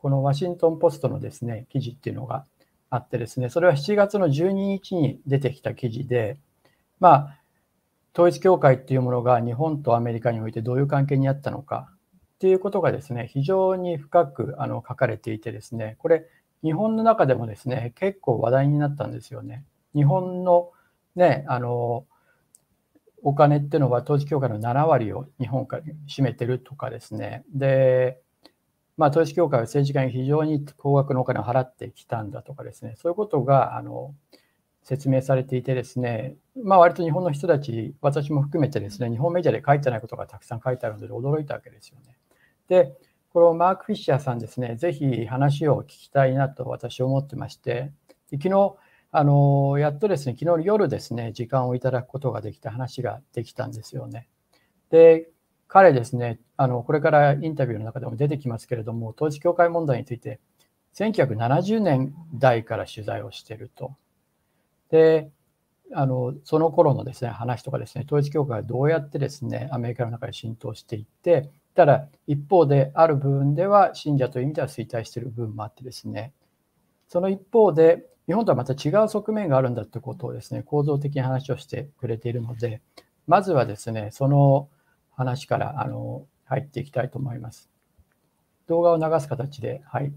このワシントン・ポストのですね、記事っていうのがあってですね、それは7月の12日に出てきた記事で、まあ、統一教会っていうものが日本とアメリカにおいてどういう関係にあったのかっていうことがですね、非常に深くあの書かれていてですね、これ、日本の中でもですね、結構話題になったんですよね。日本のね、あの、お金っていうのは統一教会の7割を日本から占めてるとかですね。で、まあ、統一教会は政治家に非常に高額のお金を払ってきたんだとかですね、そういうことがあの説明されていてですね、まあ、割と日本の人たち、私も含めてですね、日本メディアで書いてないことがたくさん書いてあるので驚いたわけですよね。で、このマーク・フィッシャーさんですね、ぜひ話を聞きたいなと私は思ってまして、昨日、あの、やっとですね、昨日の夜ですね、時間をいただくことができた話ができたんですよね。で、彼ですね、あの、これからインタビューの中でも出てきますけれども、統一教会問題について、1970年代から取材をしていると。で、あの、その頃のですね、話とかですね、統一教会がどうやってですね、アメリカの中で浸透していって、ただ一方である部分では信者という意味では衰退している部分もあってですね、その一方で日本とはまた違う側面があるんだということをですね、構造的な話をしてくれているので、まずはですね、その話からあの入っていきたいと思います。動画を流す形で、はい。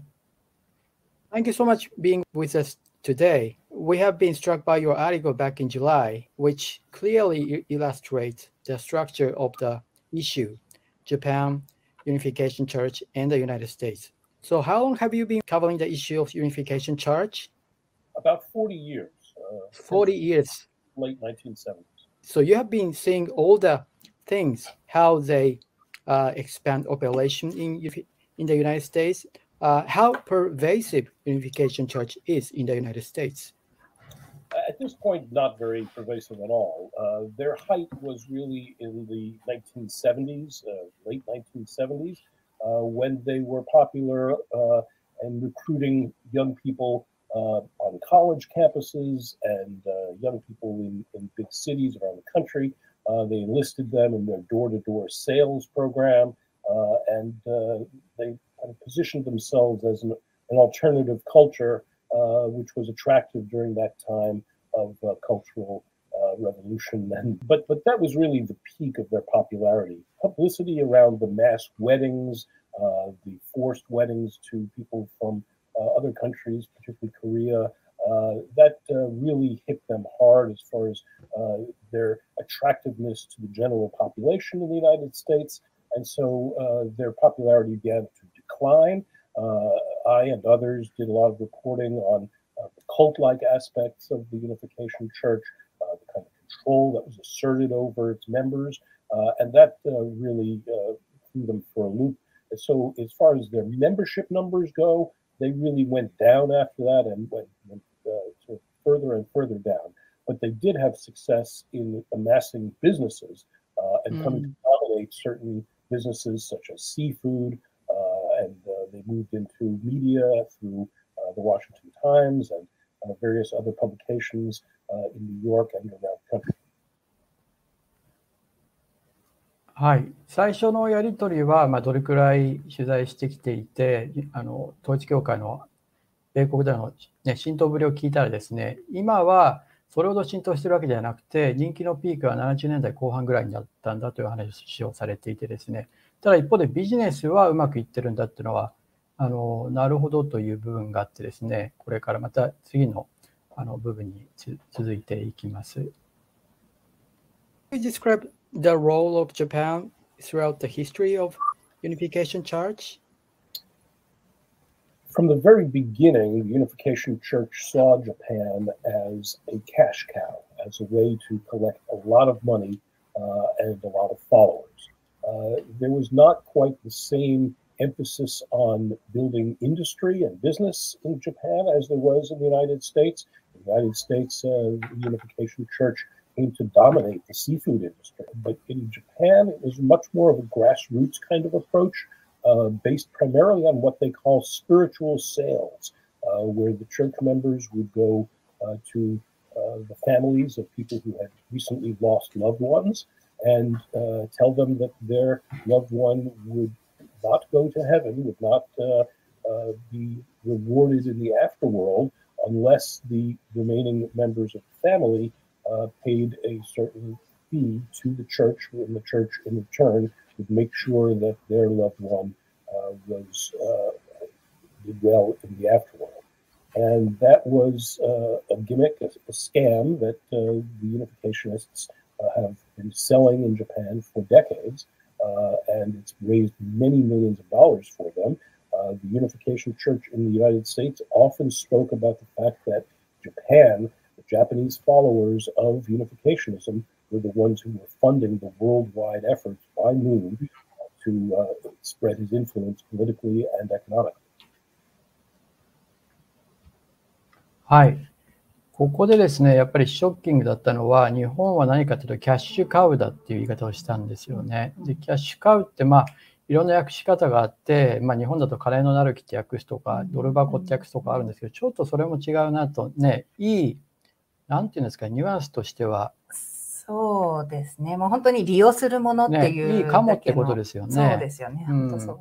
Thank you so much being with us today. We have been struck by your article back in July, which clearly illustrates the structure of the issue Japan, Unification Church, and the United States. So, how long have you been covering the issue of Unification Church? About 40 years. Uh, 40 years. Late 1970s. So, you have been seeing all the things, how they uh, expand operation in, in the United States, uh, how pervasive Unification Church is in the United States at this point, not very pervasive at all. Uh, their height was really in the 1970s, uh, late 1970s, uh, when they were popular uh, and recruiting young people on college campuses and young people in, in big cities around the country. They enlisted them in their door to door sales program, and they kind of positioned themselves as an, an alternative culture uh, which was attractive during that time of uh, cultural uh, revolution. And but but that was really the peak of their popularity. Publicity around the mass weddings, uh, the forced weddings to people from other countries, particularly Korea. Uh, that uh, really hit them hard as far as uh, their attractiveness to the general population in the United States. And so their popularity began to decline. I and others did a lot of reporting on uh, the cult like aspects of the Unification Church, uh, the kind of control that was asserted over its members, uh, and that really threw them for a loop. And so, as far as their membership numbers go, they really went down after that and went, went further and further down. But they did have success in amassing businesses uh, and mm. coming to dominate certain businesses such as seafood, uh, and uh, they moved into media through the Washington Times and various other publications in New York and around the country. はい、最初のやり取りは、まあ、どれくらい取材してきていて、あの統一教会の 米国での、ね、浸透ぶりを聞いたらですね、今はそれほど浸透してるわけではなくて、人気のピークは70年代後半ぐらいになったんだという話をされていてですね、ただ一方でビジネスはうまくいってるんだっていうのは、あのなるほどという部分があってですね、これからまた次のあの部分に続いていきます。Describe the role of Japan throughout the history of Unification Church? From the very beginning, the Unification Church saw Japan as a cash cow, as a way to collect a lot of money uh, and a lot of followers. Uh, there was not quite the same emphasis on building industry and business in Japan as there was in the United States. The United States, uh, the Unification Church came to dominate the seafood industry. But in Japan, it was much more of a grassroots kind of approach, uh, based primarily on what they call spiritual sales, uh, where the church members would go uh, to uh, the families of people who had recently lost loved ones and uh, tell them that their loved one would not go to heaven, would not uh, is in the afterworld unless the remaining members of the family paid a certain fee to the church, and the church in return would make sure that their loved one uh, was uh, did well in the afterworld. And that was uh, a gimmick, a, a scam that uh, the unificationists uh, have been selling in Japan for decades, and it's raised many millions of dollars for them. the Unification Church in the United States often spoke about the fact that Japan, the Japanese followers of unificationism, were the ones who were funding the worldwide efforts by Moon to uh, spread his influence politically and economically. はい。ここでですね、やっぱりショッキングだったのは、日本は何かというと、キャッシュカウだっていう言い方をしたんですよね。で、キャッシュカウって、まあ、いろんな訳し方があって、まあ、日本だとカレーのなる木って訳すとか、ドル箱って訳すとかあるんですけど、ちょっとそれも違うなと、ね、いい、なんていうんですか、ニュアンスとしては、そうですね。もう本当に利用するものっていう、ね、いいかもってことですよね。そうですよね。本当そう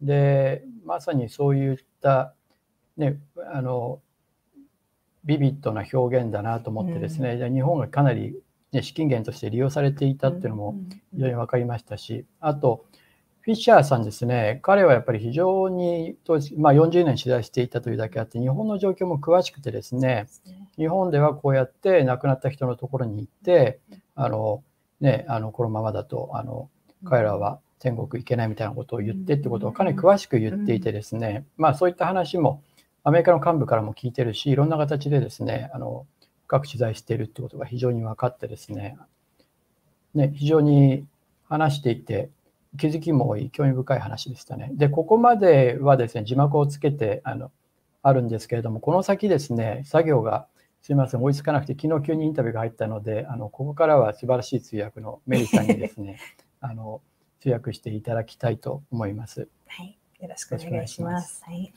うん、で、まさにそういった、ね、あの、ビビッドな表現だなと思ってですね、うん、日本がかなり、ね、資金源として利用されていたっていうのも非常に分かりましたし、あと、フィッシャーさんですね、彼はやっぱり非常に当時、まあ、40年取材していたというだけあって、日本の状況も詳しくてですね、日本ではこうやって亡くなった人のところに行って、あのね、あのこのままだとあの彼らは天国行けないみたいなことを言ってってことをかなり詳しく言っていてですね、まあそういった話もアメリカの幹部からも聞いてるし、いろんな形でですね、あの深く取材しているってことが非常に分かってですね、ね非常に話していて、気づきも多い、興味深い話でしたね。で、ここまではですね、字幕をつけてあのあるんですけれども、この先ですね、作業がすみません、追いつかなくて、昨日急にインタビューが入ったので、あのここからは素晴らしい通訳のメリーさんにですね、あの通訳していただきたいと思います。はい、よろしくお願いします。はい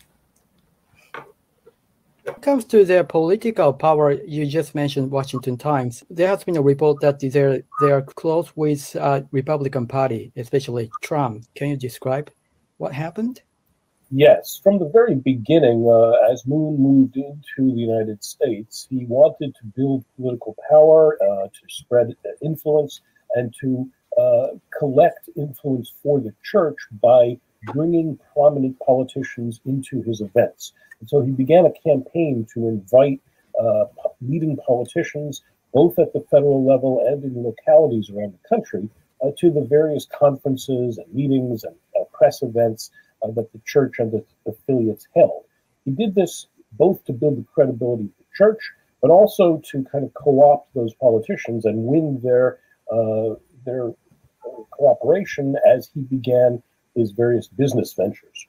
comes to their political power, you just mentioned Washington Times. There has been a report that they're they are close with uh, Republican Party, especially Trump. Can you describe what happened? Yes, from the very beginning, uh, as Moon moved into the United States, he wanted to build political power, uh, to spread influence, and to uh, collect influence for the church by bringing prominent politicians into his events. And so he began a campaign to invite uh, leading politicians, both at the federal level and in localities around the country, uh, to the various conferences and meetings and uh, press events that the church and the affiliates held. He did this both to build the credibility of the church, but also to kind of co-opt those politicians and win their uh, their cooperation as he began his various business ventures.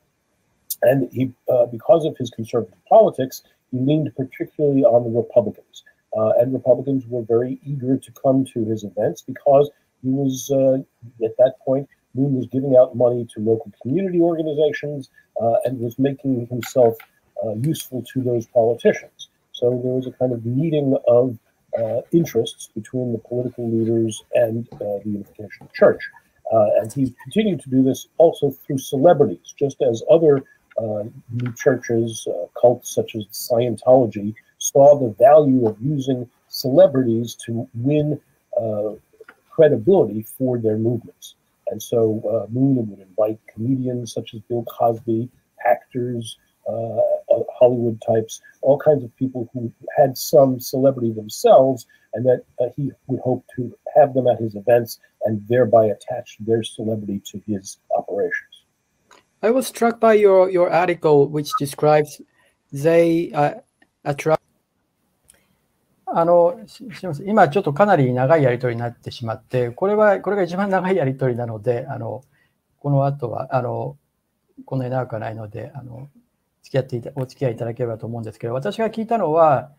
And he, uh, because of his conservative politics, he leaned particularly on the Republicans. Uh, and Republicans were very eager to come to his events because he was, uh, at that point, Moon was giving out money to local community organizations uh, and was making himself uh, useful to those politicians. So there was a kind of meeting of uh, interests between the political leaders and the Unification Church. and he continued to do this also through celebrities, just as other uh, new churches, uh, cults such as Scientology, saw the value of using celebrities to win uh, credibility for their movements. And so uh, Moon would invite comedians such as Bill Cosby, actors, uh, uh, Hollywood types, all kinds of people who had some celebrity themselves, and that he would hope to have them at his events and thereby attach their celebrity to his operations. I was struck by your, your article, which describes they uh, attract あのすみません、今ちょっとかなり長いやり取りになってしまって、これは、これが一番長いやり取りなので、あのこの後は、あのこんなに長くはないので、あの付き合っていたお付き合いいただければと思うんですけど、私が聞いたのは、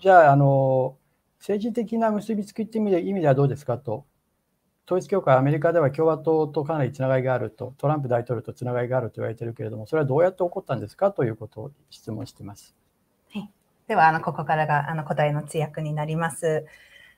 じゃあ、あの政治的な結びつきって意味で意味ではどうですかと統一教会、アメリカでは共和党とかなりつながりがあると、トランプ大統領とつながりがあると言われているけれども、それはどうやって起こったんですかということを質問しています。では、あのここからがあの答えの通訳になります。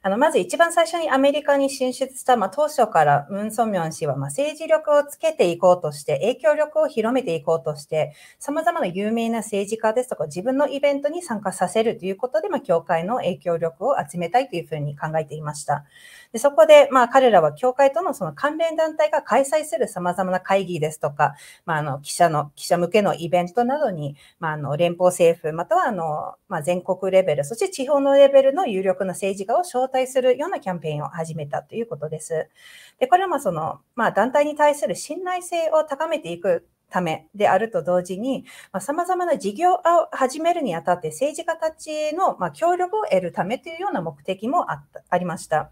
あのまず一番最初にアメリカに進出した、まあ、当初からムン・ソミョン氏は、まあ、政治力をつけていこうとして、影響力を広めていこうとして、様々な有名な政治家ですとか、自分のイベントに参加させるということで、まあ、教会の影響力を集めたいというふうに考えていました。でそこで、まあ、彼らは教会とのその関連団体が開催する様々な会議ですとか、まあ、あの記者の、記者向けのイベントなどに、まあ、あの連邦政府、またはあの、まあ、全国レベル、そして地方のレベルの有力な政治家を招対するようなキャンペーンを始めたということです。で、これはまあその、まあ、団体に対する信頼性を高めていくためであると同時に、さま様々な事業を始めるにあたって政治家たちの、ま協力を得るためというような目的もあったありました。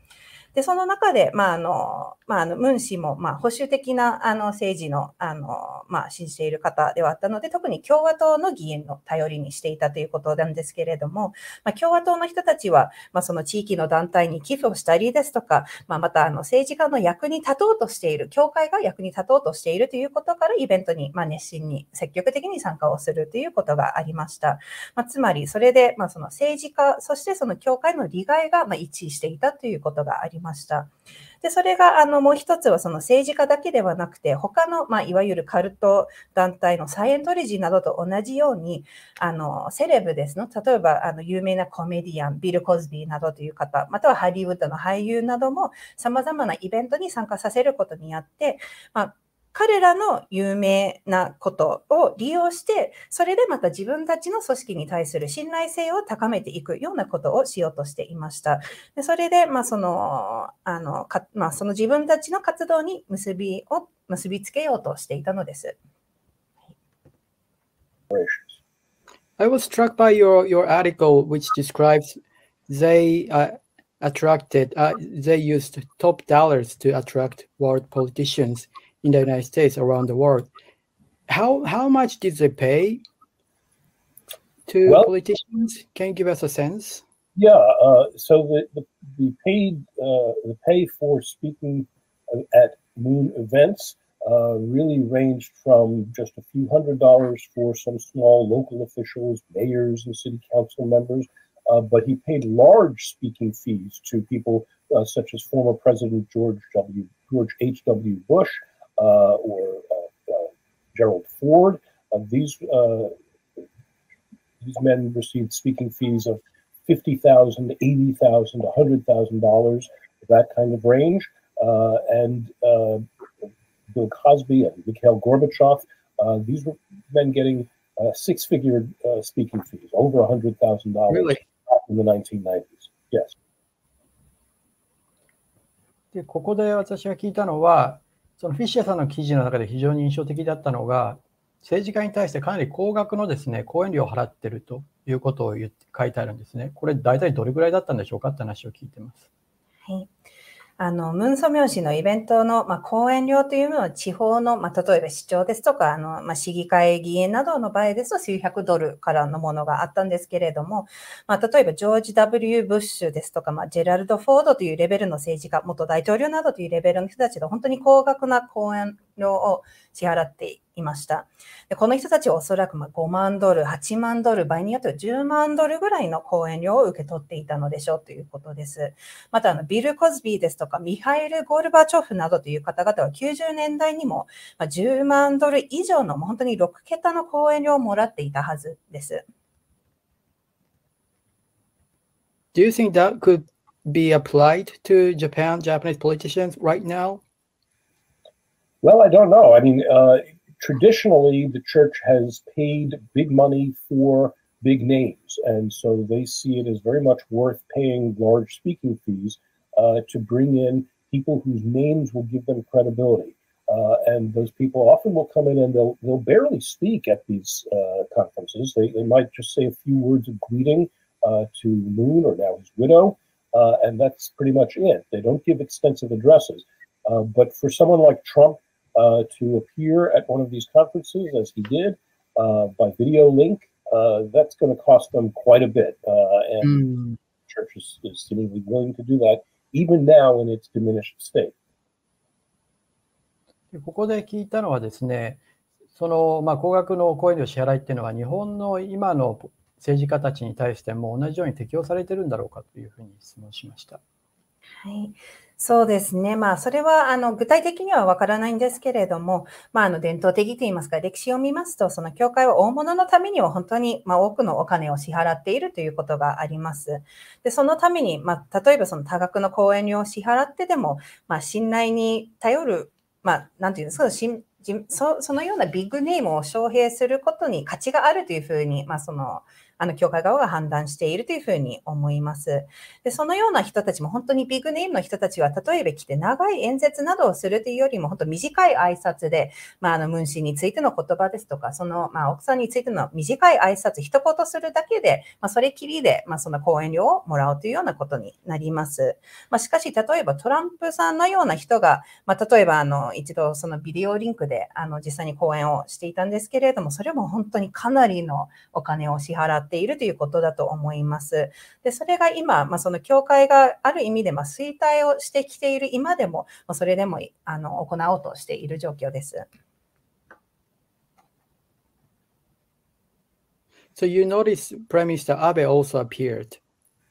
で、その中で、まあ、あの、まあ、あの、ムン氏も、まあ、保守的な、あの、政治の、あの、まあ、信じている方ではあったので、特に共和党の議員の頼りにしていたということなんですけれども、まあ、共和党の人たちは、まあ、その地域の団体に寄付をしたりですとか、まあ、また、あの、政治家の役に立とうとしている、教会が役に立とうとしているということから、イベントに、まあ、熱心に、積極的に参加をするということがありました。まあ、つまり、それで、まあ、その政治家、そしてその教会の利害が、まあ、一致していたということがありますりました。で、それが、あの、もう一つは、その政治家だけではなくて、他の、まあ、いわゆるカルト団体のサイエントリジーなどと同じように、あの、セレブですの、例えば、あの、有名なコメディアン、ビル・コズビーなどという方、またはハリウッドの俳優なども、様々なイベントに参加させることによって、まあ、彼らの有名なことを利用して、それでまた自分たちの組織に対する信頼性を高めていくようなことをしようとしていました。でそれで、まあ、その、あの、かまあ、その自分たちの活動に結びを、結びつけようとしていたのです。I was struck by your, your article, which describes they uh, attracted, uh, they used top dollars to attract world politicians. In the United States around the world. How how much did they pay to well, politicians? Can you give us a sense? Yeah, uh, so the, the, the paid uh, the pay for speaking at moon events uh, really ranged from just a few hundred dollars for some small local officials, mayors, and city council members, uh, but he paid large speaking fees to people uh, such as former President George W. George H. W. Bush, or uh, uh, Gerald Ford. these these men received speaking fees of fifty thousand, eighty thousand, a hundred thousand dollars, that kind of range. and Bill Cosby and Mikhail Gorbachev, these were men getting six-figure speaking fees, over a hundred thousand dollars really? in the 1990s. Yes. でここで私が聞いたのは、 そのフィッシャーさんの記事の中で非常に印象的だったのが、政治家に対してかなり高額のですね、講演料を払ってるということを言って書いてあるんですね。これ大体どれぐらいだったんでしょうかって話を聞いてます。はい。あの、ムンソミョン氏のイベントの、まあ、講演料というのは地方の、まあ、例えば市長ですとか、あの、まあ、市議会議員などの場合ですと数百ドルからのものがあったんですけれども、まあ、例えばジョージ・ W・ ブッシュですとか、まあ、ジェラルド・フォードというレベルの政治家、元大統領などというレベルの人たちが本当に高額な講演料を支払っていました。でこの人たちはおそらくま5万ドル、8万ドル、場合によっては10万ドルぐらいの講演料を受け取っていたのでしょうということです。またあの、ビル・コズビーですとか、ミハイル・ゴルバチョフなどという方々は90年代にも10万ドル以上の本当に6桁の講演料をもらっていたはずです。Do you think that could be applied to Japan, Japanese politicians right now? Well, I don't know. I mean, uh, traditionally, the church has paid big money for big names, and so they see it as very much worth paying large speaking fees uh, to bring in people whose names will give them credibility. Uh, and those people often will come in and they'll they'll barely speak at these uh, conferences. They, they might just say a few words of greeting uh, to Moon or now his widow, uh, and that's pretty much it. They don't give extensive addresses. but for someone like Trump, uh, to appear at one of these conferences, as he did uh, by video link, uh, that's going to cost them quite a bit. Uh, and mm. church is, is seemingly willing to do that, even now in its diminished state. ここで聞いたのはですね、その、まあ、高額の講演料支払いっていうのは、日本の今の政治家たちに対しても同じように適用されてるんだろうかというふうに質問しました。はいそうですね。まあ、それは、あの、具体的にはわからないんですけれども、まあ、あの、伝統的といいますか、歴史を見ますと、その教会は大物のためには本当に、まあ、多くのお金を支払っているということがあります。で、そのために、まあ、例えばその多額の講演料を支払ってでも、まあ、信頼に頼る、まあ、なんていうんですか、そそのようなビッグネームを招聘することに価値があるというふうに、まあ、その、あの、教会側が判断しているというふうに思います。で、そのような人たちも本当にビッグネームの人たちは、例えば来て長い演説などをするというよりも、本当短い挨拶で、まあ、あの、文氏についての言葉ですとか、その、まあ、奥さんについての短い挨拶、一言するだけで、まあ、それきりで、まあ、その講演料をもらうというようなことになります。まあ、しかし、例えばトランプさんのような人が、まあ、例えば、あの、一度そのビデオリンクで、あの、実際に講演をしていたんですけれども、それも本当にかなりのお金を支払っているということだと思います。で、それが今、まあ、その教会がある意味で、まあ、衰退をしてきている今でも、まあ、それでもあの行おうとしている状況です。So you notice Prime Minister Abe also appeared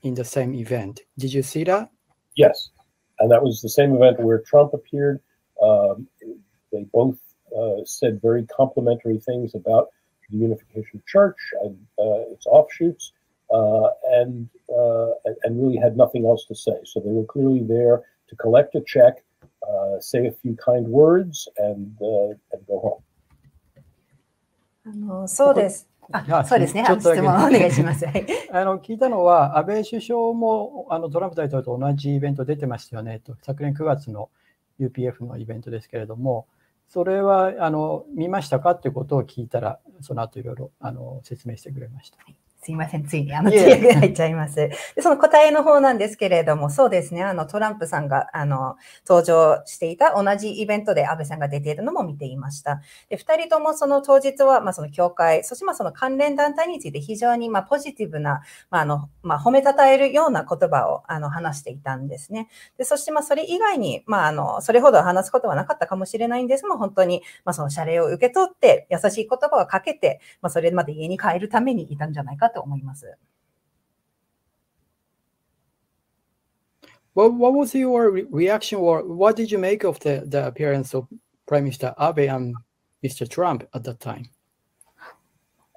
in the same event. Did you see that? Yes. And that was the same event where Trump appeared. Um, they both uh, said very complimentary things about the Unification Church and uh, its offshoots, uh, and, uh, and really had nothing else to say. So they were clearly there to collect a check, say a few kind words, and, and go home. あのそうです。あそうですね。質問お願いします。あの聞いたのは、安倍首相もあのトランプ大統領と同じイベント出てましたよねと、昨年9月の UPF のイベントですけれども、 それはあの見ましたか？っていうことを聞いたら、その後いろいろあの説明してくれました。すいません、ついにあの、通訳が入っちゃいます。で、その答えの方なんですけれども、そうですね、あの、トランプさんが、あの、登場していた同じイベントで安倍さんが出ているのも見ていました。で、二人ともその当日は、まあ、その教会、そしてまあ、その関連団体について非常に、まあ、ポジティブな、まあ、あの、まあ、褒めたたえるような言葉を、あの、話していたんですね。で、そして、まあ、それ以外に、まあ、あの、それほど話すことはなかったかもしれないんですが、本当に、まあ、その謝礼を受け取って、優しい言葉をかけて、まあ、それまで家に帰るためにいたんじゃないかと思います。What, what was your re reaction or what did you make of the, the appearance of Prime Minister Abe and Mr. Trump at that time?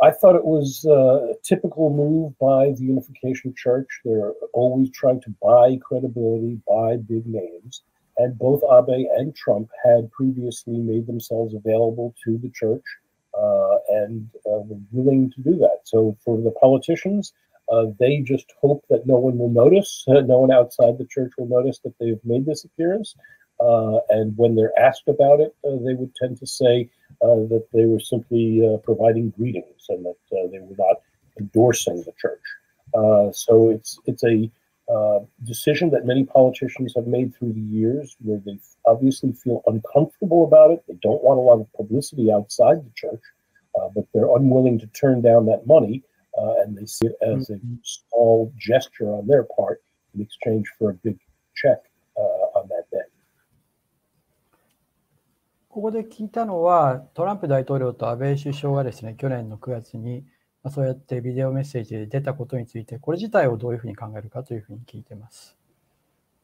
I thought it was a typical move by the Unification Church. They're always trying to buy credibility, buy big names. And both Abe and Trump had previously made themselves available to the church uh, and uh, were willing to do that. So for the politicians, uh, they just hope that no one will notice, uh, no one outside the church will notice that they've made this appearance. Uh, and when they're asked about it, uh, they would tend to say uh, that they were simply providing greetings and that they were not endorsing the church. so it's it's a decision that many politicians have made through the years, where they obviously feel uncomfortable about it. They don't want a lot of publicity outside the church, but they're unwilling to turn down that money uh, and they see it as a mm-hmm. small gesture on their part in exchange for a big check uh, on that day. ここで聞いたのは、トランプ大統領と安倍首相がですね、去年の9月に、まあ、そうやってビデオメッセージで出たことについて、これ自体をどういうふうに考えるかというふうに聞いてます。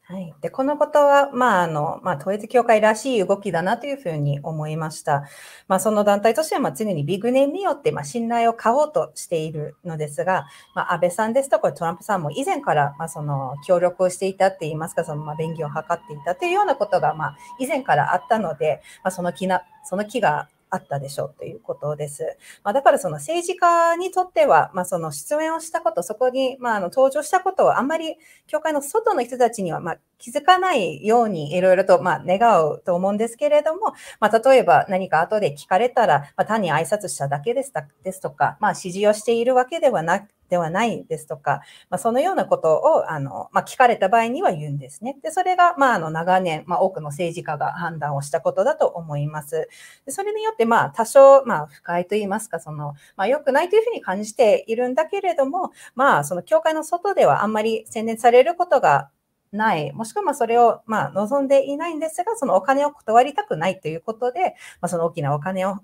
はい。で、このことは、まあ、あの、まあ、統一教会らしい動きだなというふうに思いました。まあ、その団体としては、まあ、常にビッグネームによって、まあ、信頼を買おうとしているのですが、まあ、安倍さんですとか、トランプさんも以前から、まあ、その、協力をしていたって言いますか、その、まあ、便宜を図っていたというようなことが、まあ、以前からあったので、まあ、その気な、その気があったでしょうということです。まあ、だからその政治家にとっては、まあ、その出演をしたこと、そこに、まあ、あの登場したことをあんまり教会の外の人たちには、まあ、気づかないようにいろいろと、まあ、願うと思うんですけれども、まあ、例えば何か後で聞かれたら、まあ、単に挨拶しただけですですとか、まあ、指示をしているわけではなくではないですとか、まあ、そのようなことをあの、まあ、聞かれた場合には言うんですね。でそれが、まあ、あの長年、まあ、多くの政治家が判断をしたことだと思います。でそれによって、まあ、多少、まあ、不快といいますか、その、まあ、良くないというふうに感じているんだけれども、まあ、その教会の外ではあんまり宣伝されることがない、もしくはまそれをま望んでいないんですが、そのお金を断りたくないということで、まあ、その大きなお金を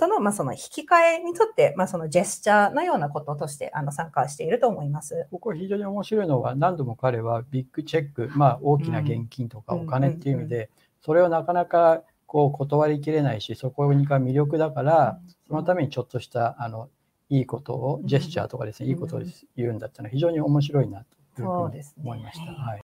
との、まあ、その引き換えにとって、まあ、そのジェスチャーのようなこととしてあの参加していると思います。ここ非常に面白いのは何度も彼はビッグチェック、まあ、大きな現金とかうん。お金っていう意味でそれをなかなかこう断りきれないしそこが魅力だからそのためにちょっとしたあのいいことをジェスチャーとかですねいいことを言うんだったら非常に面白いなというふうに思いました。はいはい